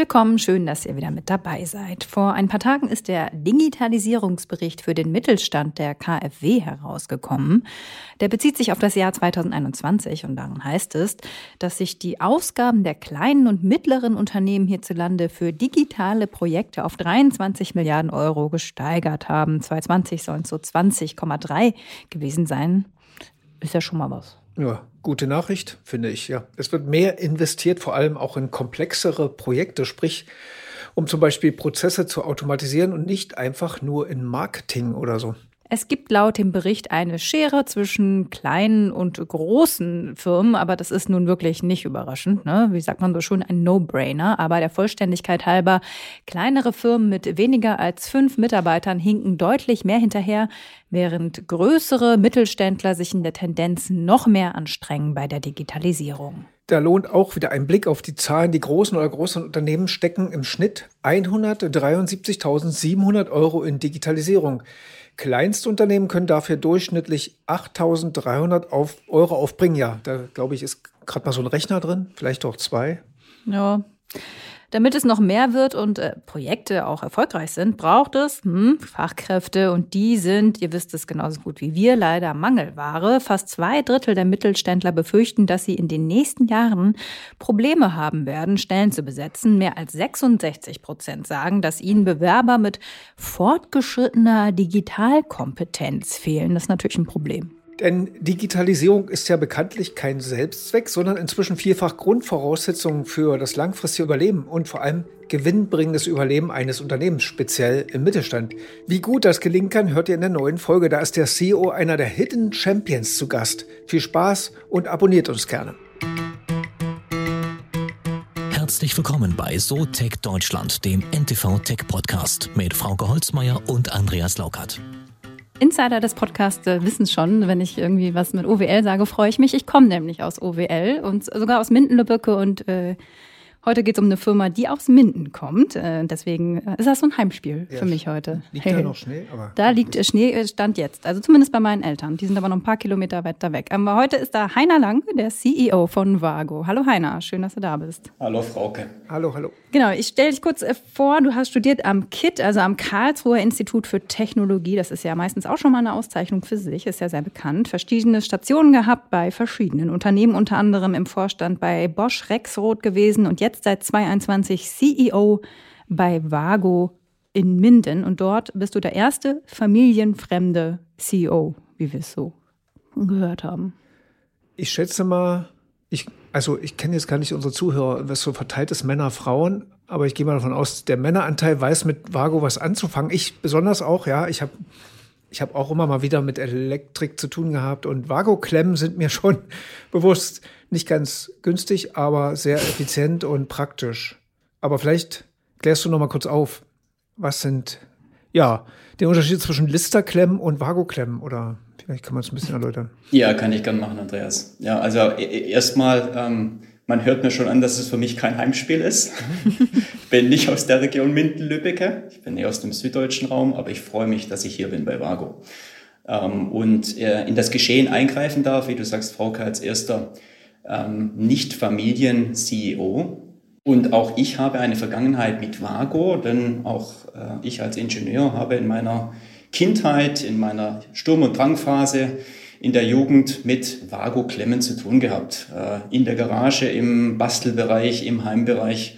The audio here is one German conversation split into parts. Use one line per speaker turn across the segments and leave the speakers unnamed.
Willkommen, schön, dass ihr wieder mit dabei seid. Vor ein paar Tagen ist der Digitalisierungsbericht für den Mittelstand der KfW herausgekommen. Der bezieht sich auf das Jahr 2021 und darin heißt es, dass sich die Ausgaben der kleinen und mittleren Unternehmen hierzulande für digitale Projekte auf 23 Milliarden Euro gesteigert haben. 2020 sollen es so 20,3 gewesen sein. Ist ja schon mal was.
Ja, gute Nachricht, finde ich, ja. Es wird mehr investiert, vor allem auch in komplexere Projekte, sprich, um zum Beispiel Prozesse zu automatisieren und nicht einfach nur in Marketing oder so.
Es gibt laut dem Bericht eine Schere zwischen kleinen und großen Firmen, aber das ist nun wirklich nicht überraschend. Ne? Wie sagt man so schon, ein No-Brainer. Aber der Vollständigkeit halber, kleinere Firmen mit weniger als fünf Mitarbeitern hinken deutlich mehr hinterher, während größere Mittelständler sich in der Tendenz noch mehr anstrengen bei der Digitalisierung.
Da lohnt auch wieder ein Blick auf die Zahlen. Die großen oder großen Unternehmen stecken im Schnitt 173.700 Euro in Digitalisierung. Kleinstunternehmen können dafür durchschnittlich 8.300 auf Euro aufbringen. Ja, da glaube ich, ist gerade mal so ein Rechner drin, vielleicht auch zwei.
Ja. Damit es noch mehr wird und äh, Projekte auch erfolgreich sind, braucht es hm, Fachkräfte und die sind, ihr wisst es genauso gut wie wir, leider Mangelware. Fast zwei Drittel der Mittelständler befürchten, dass sie in den nächsten Jahren Probleme haben werden, Stellen zu besetzen. Mehr als 66 Prozent sagen, dass ihnen Bewerber mit fortgeschrittener Digitalkompetenz fehlen. Das ist natürlich ein Problem.
Denn Digitalisierung ist ja bekanntlich kein Selbstzweck, sondern inzwischen vielfach Grundvoraussetzung für das langfristige Überleben und vor allem gewinnbringendes Überleben eines Unternehmens, speziell im Mittelstand. Wie gut das gelingen kann, hört ihr in der neuen Folge. Da ist der CEO einer der Hidden Champions zu Gast. Viel Spaß und abonniert uns gerne.
Herzlich willkommen bei SoTech Deutschland, dem NTV Tech Podcast mit Frauke Holzmeier und Andreas Laukert.
Insider des Podcasts äh, wissen schon, wenn ich irgendwie was mit OWL sage, freue ich mich. Ich komme nämlich aus OWL und sogar aus Mindenlübbecke und äh, Heute geht es um eine Firma, die aus Minden kommt. Äh, deswegen äh, ist das so ein Heimspiel ja, für mich heute.
Liegt hey. da noch Schnee?
Aber da liegt gut. Schnee, äh, stand jetzt. Also zumindest bei meinen Eltern. Die sind aber noch ein paar Kilometer weiter weg. Aber heute ist da Heiner Lang, der CEO von Vago. Hallo Heiner, schön, dass du da bist.
Hallo Frauke.
Hallo, hallo.
Genau, ich stelle dich kurz vor, du hast studiert am KIT, also am Karlsruher Institut für Technologie. Das ist ja meistens auch schon mal eine Auszeichnung für sich, ist ja sehr bekannt. Verschiedene Stationen gehabt bei verschiedenen Unternehmen, unter anderem im Vorstand bei Bosch Rexroth gewesen und jetzt seit 2021 CEO bei Vago in Minden. Und dort bist du der erste familienfremde CEO, wie wir es so gehört haben.
Ich schätze mal, ich, also ich kenne jetzt gar nicht unsere Zuhörer, was so verteilt ist, Männer, Frauen, aber ich gehe mal davon aus, der Männeranteil weiß mit Vago was anzufangen. Ich besonders auch, ja. Ich habe ich hab auch immer mal wieder mit Elektrik zu tun gehabt und Vago-Klemmen sind mir schon bewusst. Nicht ganz günstig, aber sehr effizient und praktisch. Aber vielleicht klärst du noch mal kurz auf, was sind, ja, der Unterschied zwischen Listerklemmen und Vago-Klemmen oder vielleicht kann man es ein bisschen erläutern.
Ja, kann ich gerne machen, Andreas. Ja, also e, e, erstmal, ähm, man hört mir schon an, dass es für mich kein Heimspiel ist. ich bin nicht aus der Region Minden-Lübbecke, ich bin eher aus dem süddeutschen Raum, aber ich freue mich, dass ich hier bin bei Vago. Ähm, und äh, in das Geschehen eingreifen darf, wie du sagst, Frauke, als erster ähm, Nicht-Familien-CEO. Und auch ich habe eine Vergangenheit mit Vago, denn auch äh, ich als Ingenieur habe in meiner Kindheit, in meiner Sturm- und Drangphase in der Jugend mit Vago-Klemmen zu tun gehabt. Äh, in der Garage, im Bastelbereich, im Heimbereich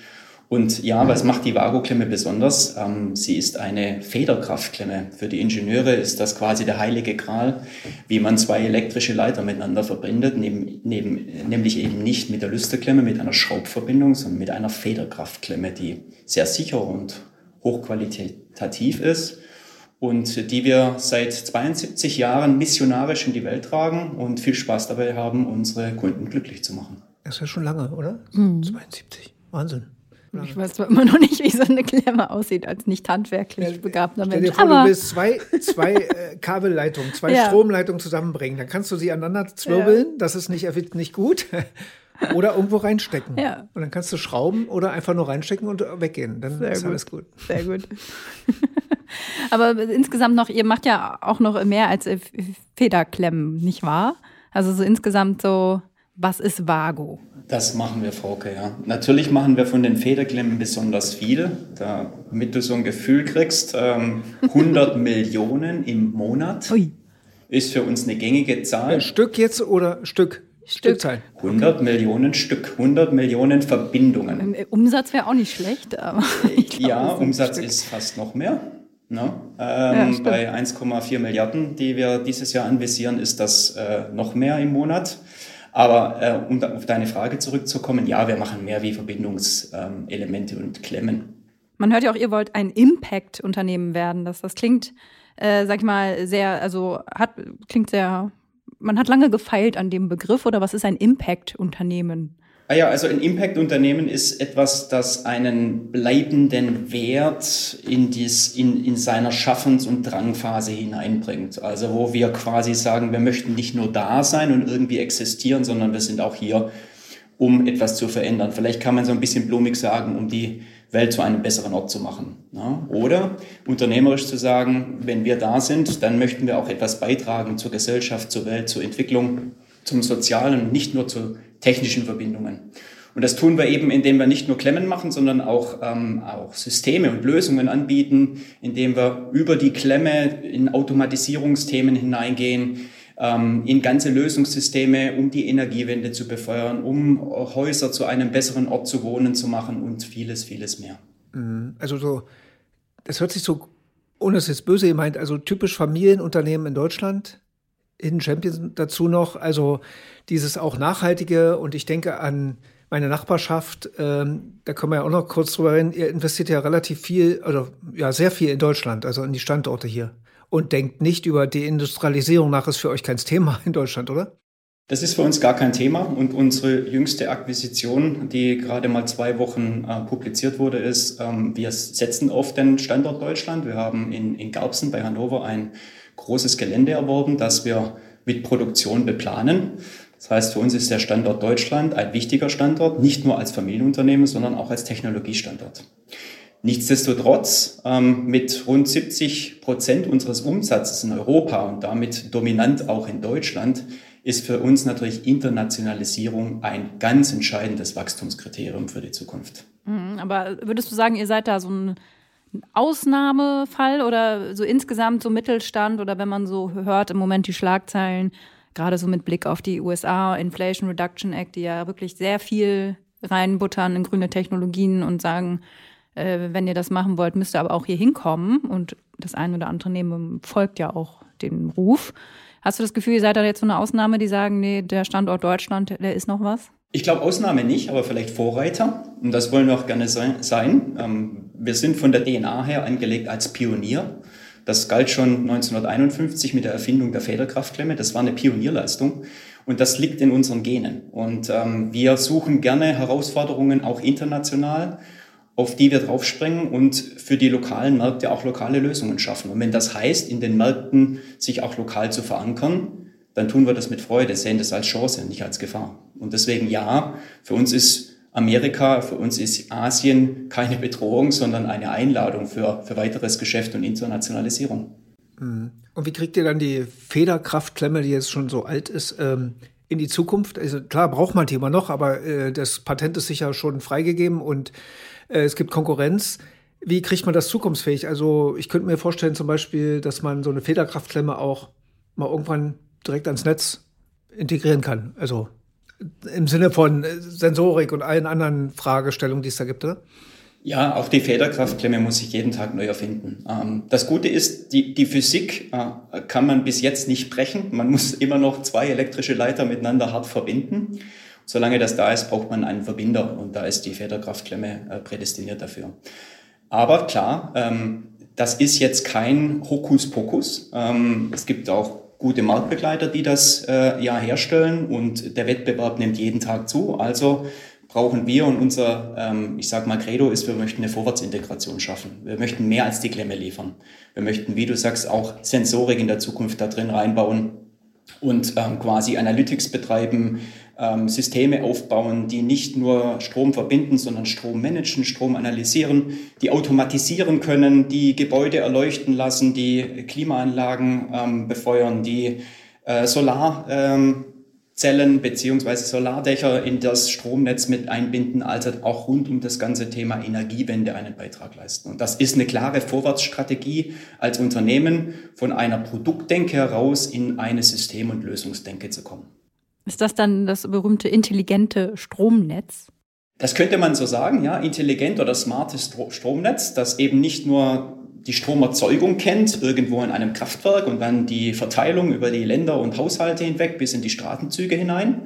und ja, was macht die Vago-Klemme besonders? Ähm, sie ist eine Federkraftklemme. Für die Ingenieure ist das quasi der heilige Gral, wie man zwei elektrische Leiter miteinander verbindet, neben, neben, nämlich eben nicht mit der Lüsterklemme, mit einer Schraubverbindung, sondern mit einer Federkraftklemme, die sehr sicher und hochqualitativ ist und die wir seit 72 Jahren missionarisch in die Welt tragen und viel Spaß dabei haben, unsere Kunden glücklich zu machen.
Das ist ja schon lange, oder? Mhm. 72. Wahnsinn.
Ich weiß zwar immer noch nicht, wie so eine Klemme aussieht als nicht handwerklich ja, begabter Mensch.
Stell dir vor, aber du willst zwei, zwei äh, Kabelleitungen, zwei ja. Stromleitungen zusammenbringen. Dann kannst du sie aneinander zwirbeln. Ja. Das ist nicht, nicht gut. oder irgendwo reinstecken. Ja. Und dann kannst du schrauben oder einfach nur reinstecken und weggehen. Dann Sehr ist gut. alles gut.
Sehr gut. aber insgesamt noch, ihr macht ja auch noch mehr als Federklemmen, nicht wahr? Also so insgesamt so Was ist Vago?
Das machen wir, Frauke, ja. Natürlich machen wir von den Federklemmen besonders viel, damit du so ein Gefühl kriegst. Ähm, 100 Millionen im Monat Ui. ist für uns eine gängige Zahl.
Stück jetzt oder Stück?
Stück.
Stückzahl.
100 Millionen Stück, 100 Millionen Verbindungen.
Umsatz wäre auch nicht schlecht, aber
ja, Umsatz ist fast noch mehr. Ne? Ähm, ja, bei 1,4 Milliarden, die wir dieses Jahr anvisieren, ist das äh, noch mehr im Monat. Aber äh, um auf deine Frage zurückzukommen, ja, wir machen mehr wie Verbindungselemente ähm, und Klemmen.
Man hört ja auch, ihr wollt ein Impact-Unternehmen werden. Das, das klingt, äh, sag ich mal, sehr, also hat, klingt sehr, man hat lange gefeilt an dem Begriff oder was ist ein Impact-Unternehmen?
Ah ja, also ein Impact-Unternehmen ist etwas, das einen bleibenden Wert in, dies, in, in seiner Schaffens- und Drangphase hineinbringt. Also wo wir quasi sagen, wir möchten nicht nur da sein und irgendwie existieren, sondern wir sind auch hier, um etwas zu verändern. Vielleicht kann man so ein bisschen blumig sagen, um die Welt zu einem besseren Ort zu machen. Ja? Oder unternehmerisch zu sagen, wenn wir da sind, dann möchten wir auch etwas beitragen zur Gesellschaft, zur Welt, zur Entwicklung, zum Sozialen nicht nur zu technischen Verbindungen. Und das tun wir eben, indem wir nicht nur Klemmen machen, sondern auch, ähm, auch Systeme und Lösungen anbieten, indem wir über die Klemme in Automatisierungsthemen hineingehen, ähm, in ganze Lösungssysteme, um die Energiewende zu befeuern, um Häuser zu einem besseren Ort zu wohnen zu machen und vieles, vieles mehr.
Mhm. Also so, das hört sich so, ohne es jetzt böse gemeint, also typisch Familienunternehmen in Deutschland, Hidden Champions dazu noch. Also dieses auch nachhaltige und ich denke an meine Nachbarschaft, ähm, da können wir ja auch noch kurz drüber reden. Ihr investiert ja relativ viel, oder ja, sehr viel in Deutschland, also in die Standorte hier. Und denkt nicht über Deindustrialisierung nach, ist für euch kein Thema in Deutschland, oder?
Das ist für uns gar kein Thema und unsere jüngste Akquisition, die gerade mal zwei Wochen äh, publiziert wurde, ist, ähm, wir setzen auf den Standort Deutschland. Wir haben in, in Garbsen bei Hannover ein großes Gelände erworben, das wir mit Produktion beplanen. Das heißt, für uns ist der Standort Deutschland ein wichtiger Standort, nicht nur als Familienunternehmen, sondern auch als Technologiestandort. Nichtsdestotrotz, ähm, mit rund 70 Prozent unseres Umsatzes in Europa und damit dominant auch in Deutschland, ist für uns natürlich Internationalisierung ein ganz entscheidendes Wachstumskriterium für die Zukunft.
Mhm, aber würdest du sagen, ihr seid da so ein Ausnahmefall oder so insgesamt so Mittelstand oder wenn man so hört im Moment die Schlagzeilen, gerade so mit Blick auf die USA Inflation Reduction Act, die ja wirklich sehr viel reinbuttern in grüne Technologien und sagen, äh, wenn ihr das machen wollt, müsst ihr aber auch hier hinkommen und das ein oder andere Nehmen folgt ja auch dem Ruf. Hast du das Gefühl, ihr seid da jetzt so eine Ausnahme, die sagen, nee, der Standort Deutschland, der ist noch was?
Ich glaube, Ausnahme nicht, aber vielleicht Vorreiter. Und das wollen wir auch gerne sein. Ähm, wir sind von der DNA her angelegt als Pionier. Das galt schon 1951 mit der Erfindung der Federkraftklemme. Das war eine Pionierleistung. Und das liegt in unseren Genen. Und ähm, wir suchen gerne Herausforderungen auch international, auf die wir draufspringen und für die lokalen Märkte auch lokale Lösungen schaffen. Und wenn das heißt, in den Märkten sich auch lokal zu verankern, dann tun wir das mit Freude, sehen das als Chance, nicht als Gefahr. Und deswegen ja, für uns ist Amerika, für uns ist Asien keine Bedrohung, sondern eine Einladung für, für weiteres Geschäft und Internationalisierung.
Mhm. Und wie kriegt ihr dann die Federkraftklemme, die jetzt schon so alt ist, ähm, in die Zukunft? Also klar braucht man die immer noch, aber äh, das Patent ist sicher schon freigegeben und äh, es gibt Konkurrenz. Wie kriegt man das zukunftsfähig? Also ich könnte mir vorstellen zum Beispiel, dass man so eine Federkraftklemme auch mal irgendwann direkt ans Netz integrieren kann. Also im Sinne von Sensorik und allen anderen Fragestellungen, die es da gibt, oder?
Ja, auch die Federkraftklemme muss sich jeden Tag neu erfinden. Ähm, das Gute ist, die, die Physik äh, kann man bis jetzt nicht brechen. Man muss immer noch zwei elektrische Leiter miteinander hart verbinden. Solange das da ist, braucht man einen Verbinder und da ist die Federkraftklemme äh, prädestiniert dafür. Aber klar, ähm, das ist jetzt kein Hokuspokus. Ähm, es gibt auch gute Marktbegleiter, die das äh, ja herstellen und der Wettbewerb nimmt jeden Tag zu. Also brauchen wir und unser, ähm, ich sage mal, Credo ist, wir möchten eine Vorwärtsintegration schaffen. Wir möchten mehr als die Klemme liefern. Wir möchten, wie du sagst, auch Sensorik in der Zukunft da drin reinbauen und ähm, quasi Analytics betreiben, ähm, Systeme aufbauen, die nicht nur Strom verbinden, sondern Strom managen, Strom analysieren, die automatisieren können, die Gebäude erleuchten lassen, die Klimaanlagen ähm, befeuern, die äh, Solar ähm, beziehungsweise Solardächer in das Stromnetz mit einbinden, als auch rund um das ganze Thema Energiewende einen Beitrag leisten. Und das ist eine klare Vorwärtsstrategie als Unternehmen, von einer Produktdenke heraus in eine System- und Lösungsdenke zu kommen.
Ist das dann das berühmte intelligente Stromnetz?
Das könnte man so sagen, ja, intelligent oder smartes Stromnetz, das eben nicht nur die Stromerzeugung kennt, irgendwo in einem Kraftwerk und dann die Verteilung über die Länder und Haushalte hinweg bis in die Straßenzüge hinein,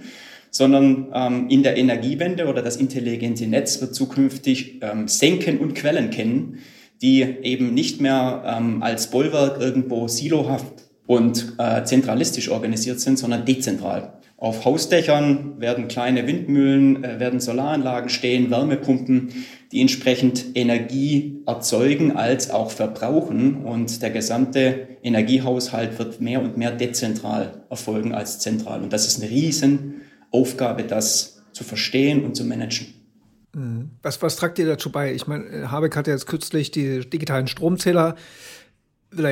sondern ähm, in der Energiewende oder das intelligente Netz wird zukünftig ähm, Senken und Quellen kennen, die eben nicht mehr ähm, als Bollwerk irgendwo silohaft und äh, zentralistisch organisiert sind, sondern dezentral. Auf Hausdächern werden kleine Windmühlen, äh, werden Solaranlagen stehen, Wärmepumpen, die entsprechend Energie erzeugen als auch verbrauchen. Und der gesamte Energiehaushalt wird mehr und mehr dezentral erfolgen als zentral. Und das ist eine Riesenaufgabe, das zu verstehen und zu managen.
Mhm. Was, was tragt ihr dazu bei? Ich meine, Habeck hat ja jetzt kürzlich die digitalen Stromzähler will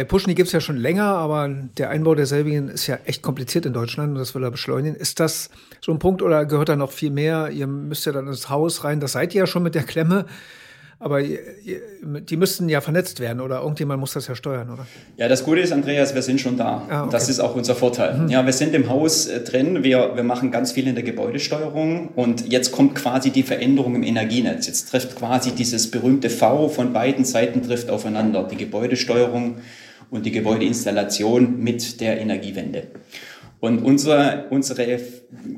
pushen, die gibt es ja schon länger, aber der Einbau derselbigen ist ja echt kompliziert in Deutschland und das will er beschleunigen. Ist das so ein Punkt oder gehört da noch viel mehr? Ihr müsst ja dann ins Haus rein, das seid ihr ja schon mit der Klemme. Aber die müssten ja vernetzt werden oder irgendjemand muss das ja steuern, oder?
Ja, das Gute ist, Andreas, wir sind schon da. Ah, okay. Das ist auch unser Vorteil. Mhm. Ja, wir sind im Haus äh, drin, wir, wir machen ganz viel in der Gebäudesteuerung und jetzt kommt quasi die Veränderung im Energienetz. Jetzt trifft quasi dieses berühmte V von beiden Seiten trifft aufeinander, die Gebäudesteuerung und die Gebäudeinstallation mit der Energiewende. Und unsere, unsere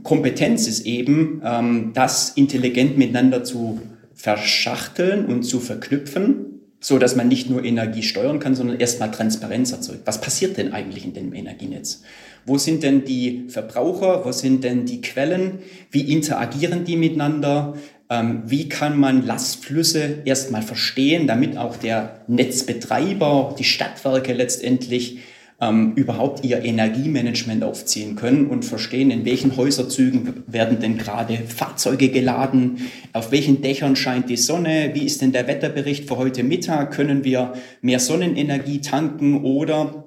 Kompetenz ist eben, ähm, das intelligent miteinander zu verschachteln und zu verknüpfen, so dass man nicht nur Energie steuern kann, sondern erstmal Transparenz erzeugt. Was passiert denn eigentlich in dem Energienetz? Wo sind denn die Verbraucher? Wo sind denn die Quellen? Wie interagieren die miteinander? Ähm, wie kann man Lastflüsse erstmal verstehen, damit auch der Netzbetreiber, die Stadtwerke letztendlich ähm, überhaupt ihr Energiemanagement aufziehen können und verstehen, in welchen Häuserzügen werden denn gerade Fahrzeuge geladen, auf welchen Dächern scheint die Sonne, wie ist denn der Wetterbericht für heute Mittag, können wir mehr Sonnenenergie tanken oder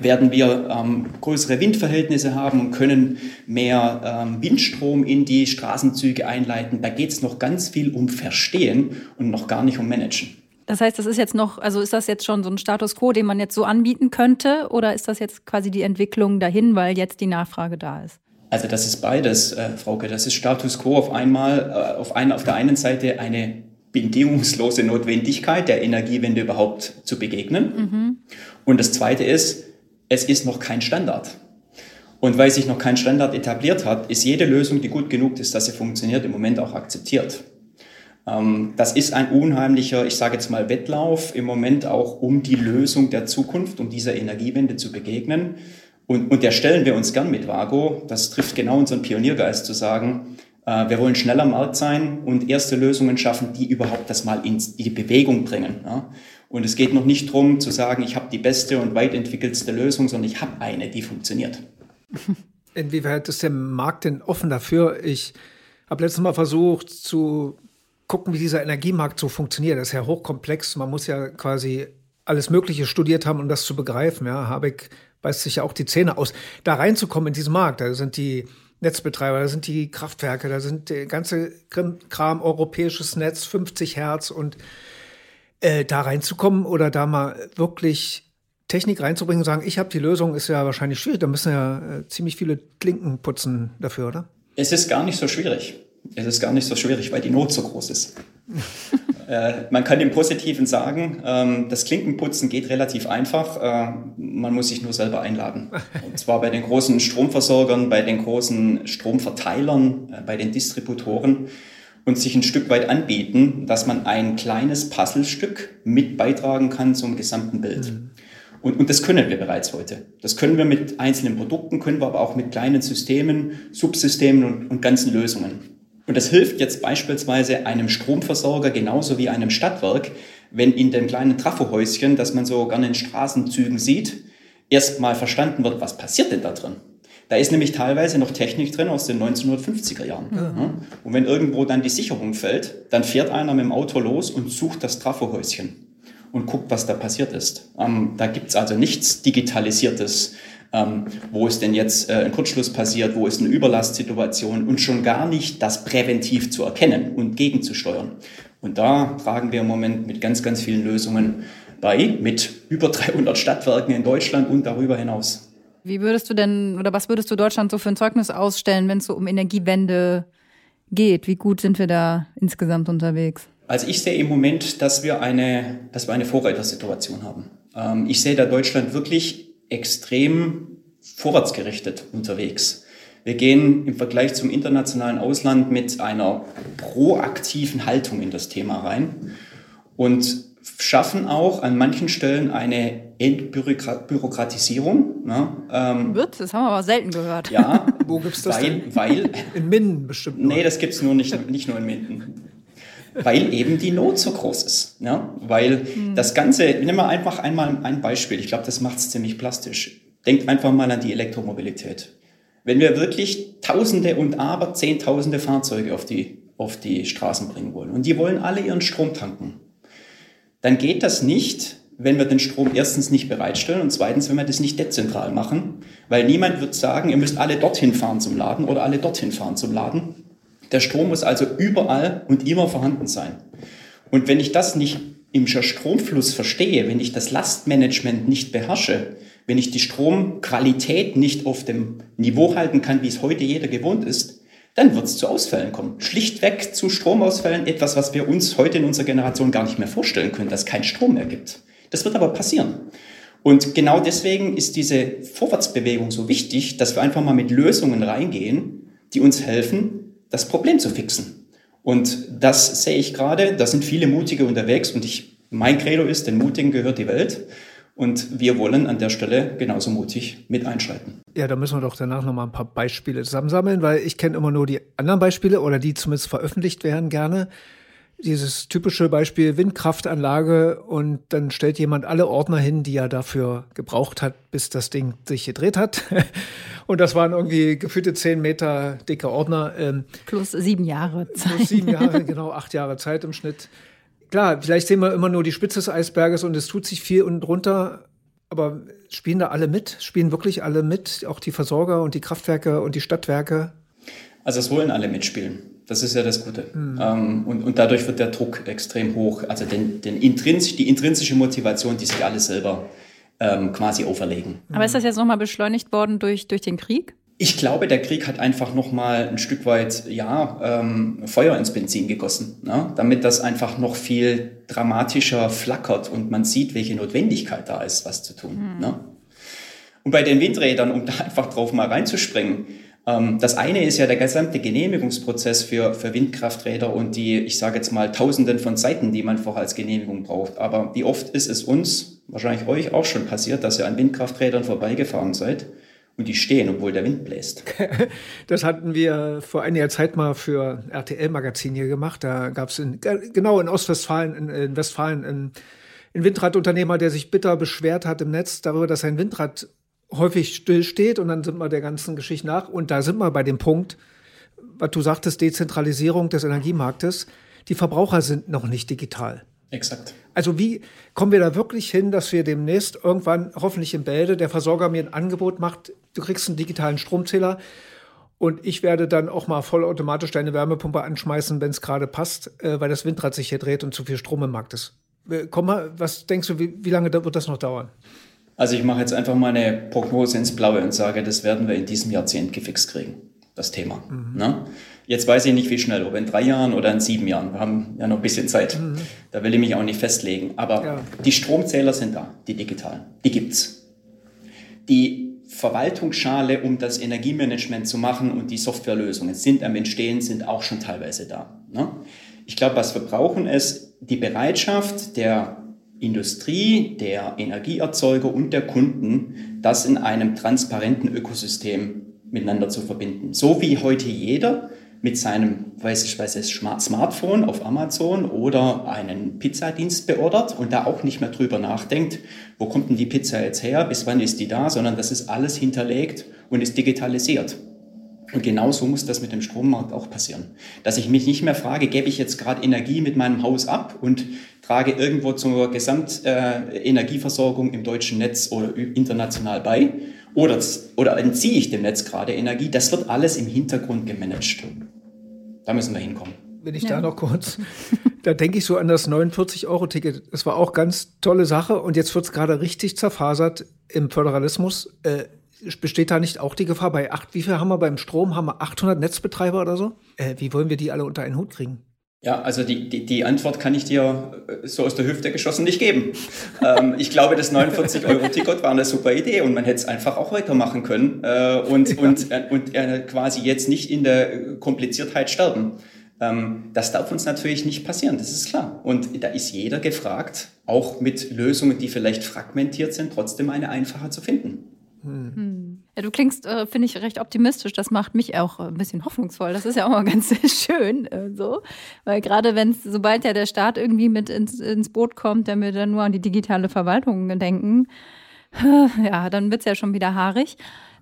werden wir ähm, größere Windverhältnisse haben und können mehr ähm, Windstrom in die Straßenzüge einleiten. Da geht es noch ganz viel um Verstehen und noch gar nicht um Managen.
Das heißt, das ist jetzt noch, also ist das jetzt schon so ein Status quo, den man jetzt so anbieten könnte, oder ist das jetzt quasi die Entwicklung dahin, weil jetzt die Nachfrage da ist?
Also das ist beides, äh, Frauke. Das ist Status quo auf einmal, äh, auf, ein, auf der einen Seite eine bedingungslose Notwendigkeit der Energiewende überhaupt zu begegnen. Mhm. Und das zweite ist, es ist noch kein Standard. Und weil sich noch kein Standard etabliert hat, ist jede Lösung, die gut genug ist, dass sie funktioniert, im Moment auch akzeptiert. Ähm, das ist ein unheimlicher, ich sage jetzt mal, Wettlauf im Moment auch um die Lösung der Zukunft, um dieser Energiewende zu begegnen. Und, und der stellen wir uns gern mit Vago. Das trifft genau unseren Pioniergeist zu sagen, äh, wir wollen schneller Markt sein und erste Lösungen schaffen, die überhaupt das mal in die Bewegung bringen. Und es geht noch nicht darum zu sagen, ich habe die beste und weit entwickelste Lösung, sondern ich habe eine, die funktioniert.
Inwieweit ist der Markt denn offen dafür? Ich habe letztes Mal versucht zu gucken, wie dieser Energiemarkt so funktioniert. Das ist ja hochkomplex. Man muss ja quasi alles Mögliche studiert haben, um das zu begreifen. Ja, Habeck beißt sich ja auch die Zähne aus. Da reinzukommen in diesen Markt, da sind die Netzbetreiber, da sind die Kraftwerke, da sind der ganze Kram, europäisches Netz, 50 Hertz und äh, da reinzukommen oder da mal wirklich Technik reinzubringen und sagen, ich habe die Lösung, ist ja wahrscheinlich schwierig. Da müssen ja äh, ziemlich viele Klinken putzen dafür, oder?
Es ist gar nicht so schwierig es ist gar nicht so schwierig, weil die Not so groß ist. äh, man kann im Positiven sagen, ähm, das Klinkenputzen geht relativ einfach. Äh, man muss sich nur selber einladen. Und zwar bei den großen Stromversorgern, bei den großen Stromverteilern, äh, bei den Distributoren und sich ein Stück weit anbieten, dass man ein kleines Puzzlestück mit beitragen kann zum gesamten Bild. Mhm. Und, und das können wir bereits heute. Das können wir mit einzelnen Produkten, können wir aber auch mit kleinen Systemen, Subsystemen und, und ganzen Lösungen. Und das hilft jetzt beispielsweise einem Stromversorger genauso wie einem Stadtwerk, wenn in dem kleinen Trafohäuschen, das man so gerne in Straßenzügen sieht, erstmal verstanden wird, was passiert denn da drin? Da ist nämlich teilweise noch Technik drin aus den 1950er Jahren. Mhm. Und wenn irgendwo dann die Sicherung fällt, dann fährt einer mit dem Auto los und sucht das Trafohäuschen und guckt, was da passiert ist. Ähm, da gibt's also nichts Digitalisiertes Ähm, wo ist denn jetzt äh, ein Kurzschluss passiert, wo ist eine Überlastsituation und schon gar nicht das präventiv zu erkennen und gegenzusteuern. Und da tragen wir im Moment mit ganz, ganz vielen Lösungen bei, mit über 300 Stadtwerken in Deutschland und darüber hinaus.
Wie würdest du denn oder was würdest du Deutschland so für ein Zeugnis ausstellen, wenn es so um Energiewende geht? Wie gut sind wir da insgesamt unterwegs?
Also ich sehe im Moment, dass wir eine, dass wir eine Vorreitersituation haben. Ähm, ich sehe da Deutschland wirklich extrem vorwärtsgerichtet unterwegs. Wir gehen im Vergleich zum internationalen Ausland mit einer proaktiven Haltung in das Thema rein und schaffen auch an manchen Stellen eine Entbürokratisierung. Ne?
Ähm, Wird? Das haben wir aber selten gehört.
Ja,
wo gibt es das
weil, denn? Weil,
in Minden bestimmt.
Nur. Nee, das gibt es nur nicht, nicht nur in Minden. Weil eben die Not so groß ist. Ja? Weil hm. das Ganze, nehmen wir einfach einmal ein Beispiel, ich glaube, das macht es ziemlich plastisch. Denkt einfach mal an die Elektromobilität. Wenn wir wirklich Tausende und aber Zehntausende Fahrzeuge auf die, auf die Straßen bringen wollen und die wollen alle ihren Strom tanken, dann geht das nicht, wenn wir den Strom erstens nicht bereitstellen und zweitens, wenn wir das nicht dezentral machen, weil niemand wird sagen, ihr müsst alle dorthin fahren zum Laden oder alle dorthin fahren zum Laden. Der Strom muss also überall und immer vorhanden sein. Und wenn ich das nicht im Stromfluss verstehe, wenn ich das Lastmanagement nicht beherrsche, wenn ich die Stromqualität nicht auf dem Niveau halten kann, wie es heute jeder gewohnt ist, dann wird es zu Ausfällen kommen. Schlichtweg zu Stromausfällen, etwas, was wir uns heute in unserer Generation gar nicht mehr vorstellen können, dass es keinen Strom mehr gibt. Das wird aber passieren. Und genau deswegen ist diese Vorwärtsbewegung so wichtig, dass wir einfach mal mit Lösungen reingehen, die uns helfen, das Problem zu fixen. Und das sehe ich gerade, da sind viele Mutige unterwegs und ich, mein Credo ist, den Mutigen gehört die Welt. Und wir wollen an der Stelle genauso mutig mit einschreiten.
Ja, da müssen wir doch danach nochmal ein paar Beispiele zusammensammeln, weil ich kenne immer nur die anderen Beispiele oder die zumindest veröffentlicht werden gerne. Dieses typische Beispiel Windkraftanlage und dann stellt jemand alle Ordner hin, die er dafür gebraucht hat, bis das Ding sich gedreht hat. Und das waren irgendwie gefühlte zehn Meter dicke Ordner.
Ähm, plus sieben Jahre
Zeit. Plus sieben Jahre, genau, acht Jahre Zeit im Schnitt klar, vielleicht sehen wir immer nur die Spitze des Eisberges und es tut sich viel unten drunter. Aber spielen da alle mit? Spielen wirklich alle mit? Auch die Versorger und die Kraftwerke und die Stadtwerke?
Also es wollen alle mitspielen. Das ist ja das Gute. Mhm. Ähm, und, und dadurch wird der Druck extrem hoch. Also den, den Intrins, die intrinsische Motivation, die sich alle selber ähm, quasi auferlegen.
Aber ist das jetzt nochmal beschleunigt worden durch, durch den Krieg?
Ich glaube, der Krieg hat einfach noch mal ein Stück weit ja ähm, Feuer ins Benzin gegossen, ne? damit das einfach noch viel dramatischer flackert und man sieht, welche Notwendigkeit da ist, was zu tun. Mhm. Ne? Und bei den Windrädern, um da einfach drauf mal reinzuspringen, das eine ist ja der gesamte Genehmigungsprozess für, für Windkrafträder und die, ich sage jetzt mal, Tausenden von Seiten, die man vorher als Genehmigung braucht. Aber wie oft ist es uns, wahrscheinlich euch auch schon passiert, dass ihr an Windkrafträdern vorbeigefahren seid? und die stehen, obwohl der Wind bläst.
Das hatten wir vor einiger Zeit mal für RTL-Magazin hier gemacht. Da gab es genau in Ostwestfalen, in, in Westfalen, einen, einen Windradunternehmer, der sich bitter beschwert hat im Netz darüber, dass sein Windrad häufig still steht. Und dann sind wir der ganzen Geschichte nach. Und da sind wir bei dem Punkt, was du sagtest, Dezentralisierung des Energiemarktes. Die Verbraucher sind noch nicht digital.
Exakt.
Also wie kommen wir da wirklich hin, dass wir demnächst irgendwann, hoffentlich in Bälde, der Versorger mir ein Angebot macht, du kriegst einen digitalen Stromzähler und ich werde dann auch mal vollautomatisch deine Wärmepumpe anschmeißen, wenn es gerade passt, äh, weil das Windrad sich hier dreht und zu viel Strom im Markt ist. Äh, komm mal, was denkst du, wie, wie lange wird das noch dauern?
Also ich mache jetzt einfach mal eine Prognose ins Blaue und sage, das werden wir in diesem Jahrzehnt gefixt kriegen, das Thema. Mhm. Ne? Jetzt weiß ich nicht, wie schnell, ob in drei Jahren oder in sieben Jahren. Wir haben ja noch ein bisschen Zeit. Mhm. Da will ich mich auch nicht festlegen. Aber ja. die Stromzähler sind da, die digitalen. Die gibt's. Die Verwaltungsschale, um das Energiemanagement zu machen und die Softwarelösungen sind am Entstehen, sind auch schon teilweise da. Ne? Ich glaube, was wir brauchen, ist die Bereitschaft der Industrie, der Energieerzeuger und der Kunden, das in einem transparenten Ökosystem miteinander zu verbinden. So wie heute jeder mit seinem, weiß ich weiß es, Smartphone auf Amazon oder einen Pizzadienst beordert und da auch nicht mehr drüber nachdenkt, wo kommt denn die Pizza jetzt her, bis wann ist die da, sondern das ist alles hinterlegt und ist digitalisiert. Und genauso muss das mit dem Strommarkt auch passieren. Dass ich mich nicht mehr frage, gebe ich jetzt gerade Energie mit meinem Haus ab und trage irgendwo zur Gesamtenergieversorgung äh, im deutschen Netz oder international bei, oder, oder entziehe ich dem Netz gerade Energie, das wird alles im Hintergrund gemanagt. Da müssen wir hinkommen.
Wenn ich ja. da noch kurz, da denke ich so an das 49-Euro-Ticket. Das war auch ganz tolle Sache und jetzt wird es gerade richtig zerfasert im Föderalismus. Äh, besteht da nicht auch die Gefahr bei acht, wie viel haben wir beim Strom? Haben wir 800 Netzbetreiber oder so? Äh, wie wollen wir die alle unter einen Hut kriegen?
Ja, also die, die, die Antwort kann ich dir äh, so aus der Hüfte geschossen nicht geben. ähm, ich glaube, das 49-Euro-Ticket war eine super Idee und man hätte es einfach auch weitermachen können äh, und, ja. und, äh, und äh, quasi jetzt nicht in der Kompliziertheit sterben. Ähm, das darf uns natürlich nicht passieren, das ist klar. Und da ist jeder gefragt, auch mit Lösungen, die vielleicht fragmentiert sind, trotzdem eine einfache zu finden.
Hm. Ja, du klingst, äh, finde ich, recht optimistisch. Das macht mich auch ein bisschen hoffnungsvoll. Das ist ja auch mal ganz schön äh, so. Weil gerade wenn es, sobald ja der Staat irgendwie mit ins, ins Boot kommt, der wir dann nur an die digitale Verwaltung denken, ja, dann wird es ja schon wieder haarig.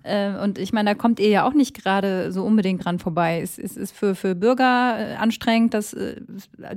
Äh, und ich meine, da kommt ihr ja auch nicht gerade so unbedingt dran vorbei. Es, es ist für, für Bürger äh, anstrengend, dass äh,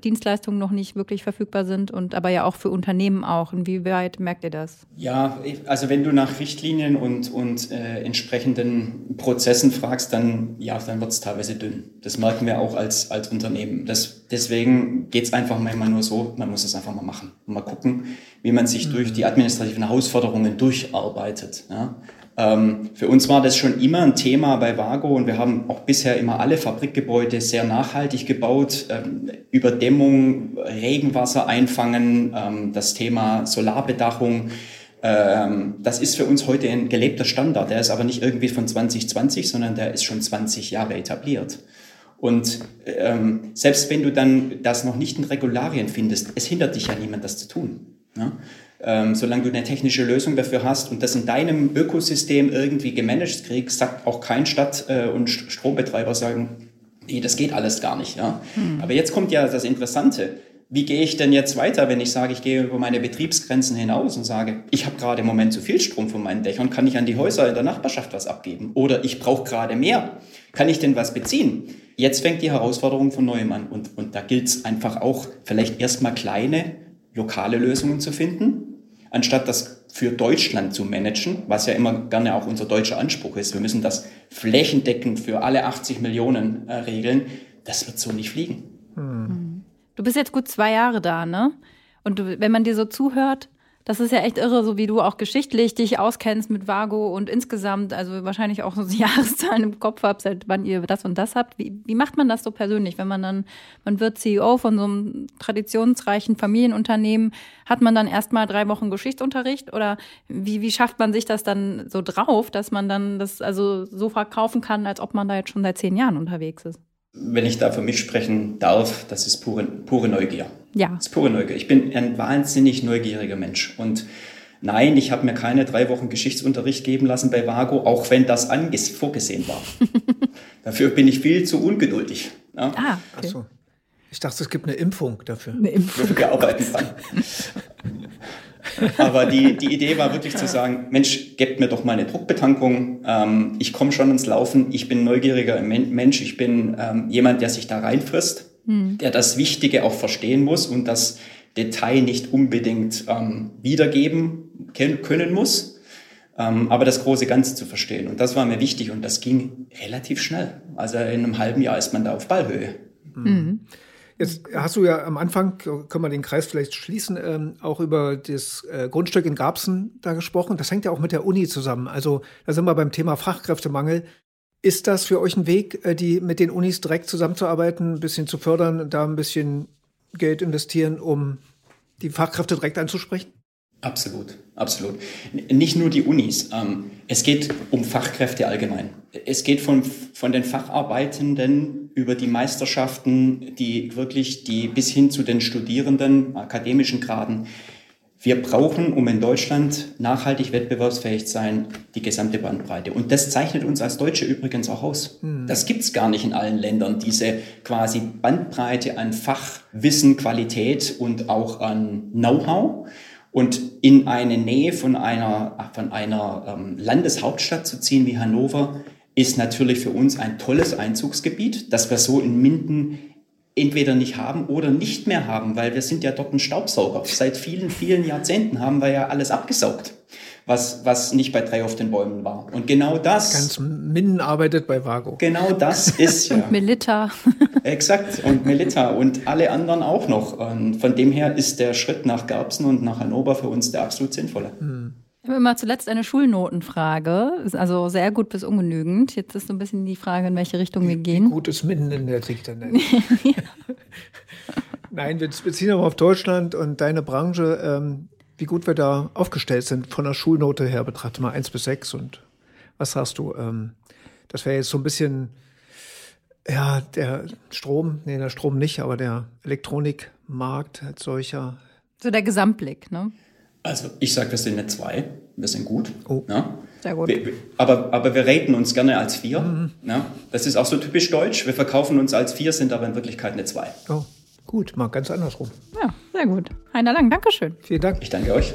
Dienstleistungen noch nicht wirklich verfügbar sind und aber ja auch für Unternehmen auch. Inwieweit merkt ihr das?
Ja, also wenn du nach Richtlinien und, und äh, entsprechenden Prozessen fragst, dann ja, dann wird es teilweise dünn. Das merken wir auch als, als Unternehmen. Das, deswegen geht es einfach manchmal nur so, man muss es einfach mal machen. Und mal gucken, wie man sich mhm. durch die administrativen Herausforderungen durcharbeitet. Ja? Ähm, für uns war das schon immer ein Thema bei Vago und wir haben auch bisher immer alle Fabrikgebäude sehr nachhaltig gebaut. Ähm, Überdämmung, Regenwasser einfangen, ähm, das Thema Solarbedachung. Das ist für uns heute ein gelebter Standard. Der ist aber nicht irgendwie von 2020, sondern der ist schon 20 Jahre etabliert. Und selbst wenn du dann das noch nicht in Regularien findest, es hindert dich ja niemand, das zu tun. Ähm, solange du eine technische Lösung dafür hast und das in deinem Ökosystem irgendwie gemanagt kriegst, sagt auch kein Stadt- äh, und Strombetreiber sagen, nee, das geht alles gar nicht. Ja? Hm. Aber jetzt kommt ja das Interessante. Wie gehe ich denn jetzt weiter, wenn ich sage, ich gehe über meine Betriebsgrenzen hinaus und sage, ich habe gerade im Moment zu viel Strom von meinen Dächern, kann ich an die Häuser in der Nachbarschaft was abgeben? Oder ich brauche gerade mehr, kann ich denn was beziehen? Jetzt fängt die Herausforderung von neuem an und, und da gilt es einfach auch, vielleicht erstmal kleine, lokale Lösungen zu finden anstatt das für Deutschland zu managen, was ja immer gerne auch unser deutscher Anspruch ist. Wir müssen das flächendeckend für alle 80 Millionen äh, regeln. Das wird so nicht fliegen.
Hm. Du bist jetzt gut zwei Jahre da, ne? Und du, wenn man dir so zuhört, das ist ja echt irre, so wie du auch geschichtlich dich auskennst mit Vago und insgesamt, also wahrscheinlich auch so Jahreszahlen im Kopf habt, seit wann ihr das und das habt. Wie, wie macht man das so persönlich, wenn man dann, man wird CEO von so einem traditionsreichen Familienunternehmen, hat man dann erstmal drei Wochen Geschichtsunterricht oder wie, wie schafft man sich das dann so drauf, dass man dann das also so verkaufen kann, als ob man da jetzt schon seit zehn Jahren unterwegs ist?
Wenn ich da für mich sprechen darf, das ist pure, pure Neugier.
Ja.
Das ist pure Neugier. Ich bin ein wahnsinnig neugieriger Mensch. Und nein, ich habe mir keine drei Wochen Geschichtsunterricht geben lassen bei Vago, auch wenn das vorgesehen war. dafür bin ich viel zu ungeduldig.
Ja? Ah,
okay. Ach so. Ich dachte, es gibt eine Impfung dafür.
Eine Impfung.
Wir arbeiten dran. Aber die, die Idee war wirklich zu sagen, Mensch, gebt mir doch mal eine Druckbetankung. Ähm, ich komme schon ins Laufen. Ich bin neugieriger Mensch. Ich bin ähm, jemand, der sich da reinfrisst, hm. der das Wichtige auch verstehen muss und das Detail nicht unbedingt ähm, wiedergeben können muss. Ähm, aber das große Ganze zu verstehen. Und das war mir wichtig und das ging relativ schnell. Also in einem halben Jahr ist man da auf Ballhöhe.
Mhm. Jetzt hast du ja am Anfang, können wir den Kreis vielleicht schließen, ähm, auch über das äh, Grundstück in Garbsen da gesprochen. Das hängt ja auch mit der Uni zusammen. Also da sind wir beim Thema Fachkräftemangel. Ist das für euch ein Weg, äh, die mit den Unis direkt zusammenzuarbeiten, ein bisschen zu fördern, da ein bisschen Geld investieren, um die Fachkräfte direkt anzusprechen?
Absolut, absolut. Nicht nur die Unis. Ähm, es geht um Fachkräfte allgemein. Es geht von, von den Facharbeitenden über die Meisterschaften, die wirklich die bis hin zu den Studierenden, akademischen Graden. Wir brauchen, um in Deutschland nachhaltig wettbewerbsfähig zu sein, die gesamte Bandbreite. Und das zeichnet uns als Deutsche übrigens auch aus. Hm. Das gibt's gar nicht in allen Ländern, diese quasi Bandbreite an Fachwissen, Qualität und auch an Know-how. Und in eine Nähe von einer, von einer ähm, Landeshauptstadt zu ziehen wie Hannover, ist natürlich für uns ein tolles Einzugsgebiet, das wir so in Minden entweder nicht haben oder nicht mehr haben, weil wir sind ja dort ein Staubsauger. Seit vielen, vielen Jahrzehnten haben wir ja alles abgesaugt. was, was nicht bei drei auf den Bäumen war. Und genau das.
Ganz Minden arbeitet bei Vago.
Genau das ist ja.
Und Melita.
Exakt. Und Melita und alle anderen auch noch. Und von dem her ist der Schritt nach Garbsen und nach Hannover für uns der absolut sinnvolle.
Hm. Ich habe immer zuletzt eine Schulnotenfrage. Also sehr gut bis ungenügend. Jetzt ist so ein bisschen die Frage, in welche Richtung wir gehen.
Wie gut ist Minden in der dann? Nein, wir beziehen aber auf Deutschland und deine Branche. Ähm, wie gut wir da aufgestellt sind von der Schulnote her, betrachte mal eins bis sechs und was sagst du? Ähm, das wäre jetzt so ein bisschen, ja, der Strom, nee, der Strom nicht, aber der Elektronikmarkt als solcher.
So der Gesamtblick, ne?
Also ich sage, wir sind eine zwei, wir sind gut.
Oh. Ja? Sehr gut.
Wir, aber, aber wir raten uns gerne als vier. Mhm. Ja? Das ist auch so typisch deutsch. Wir verkaufen uns als vier, sind aber in Wirklichkeit eine zwei.
Oh. Gut, mal ganz andersrum.
Ja, sehr gut. Heiner Lang, Dankeschön.
Vielen Dank.
Ich danke euch.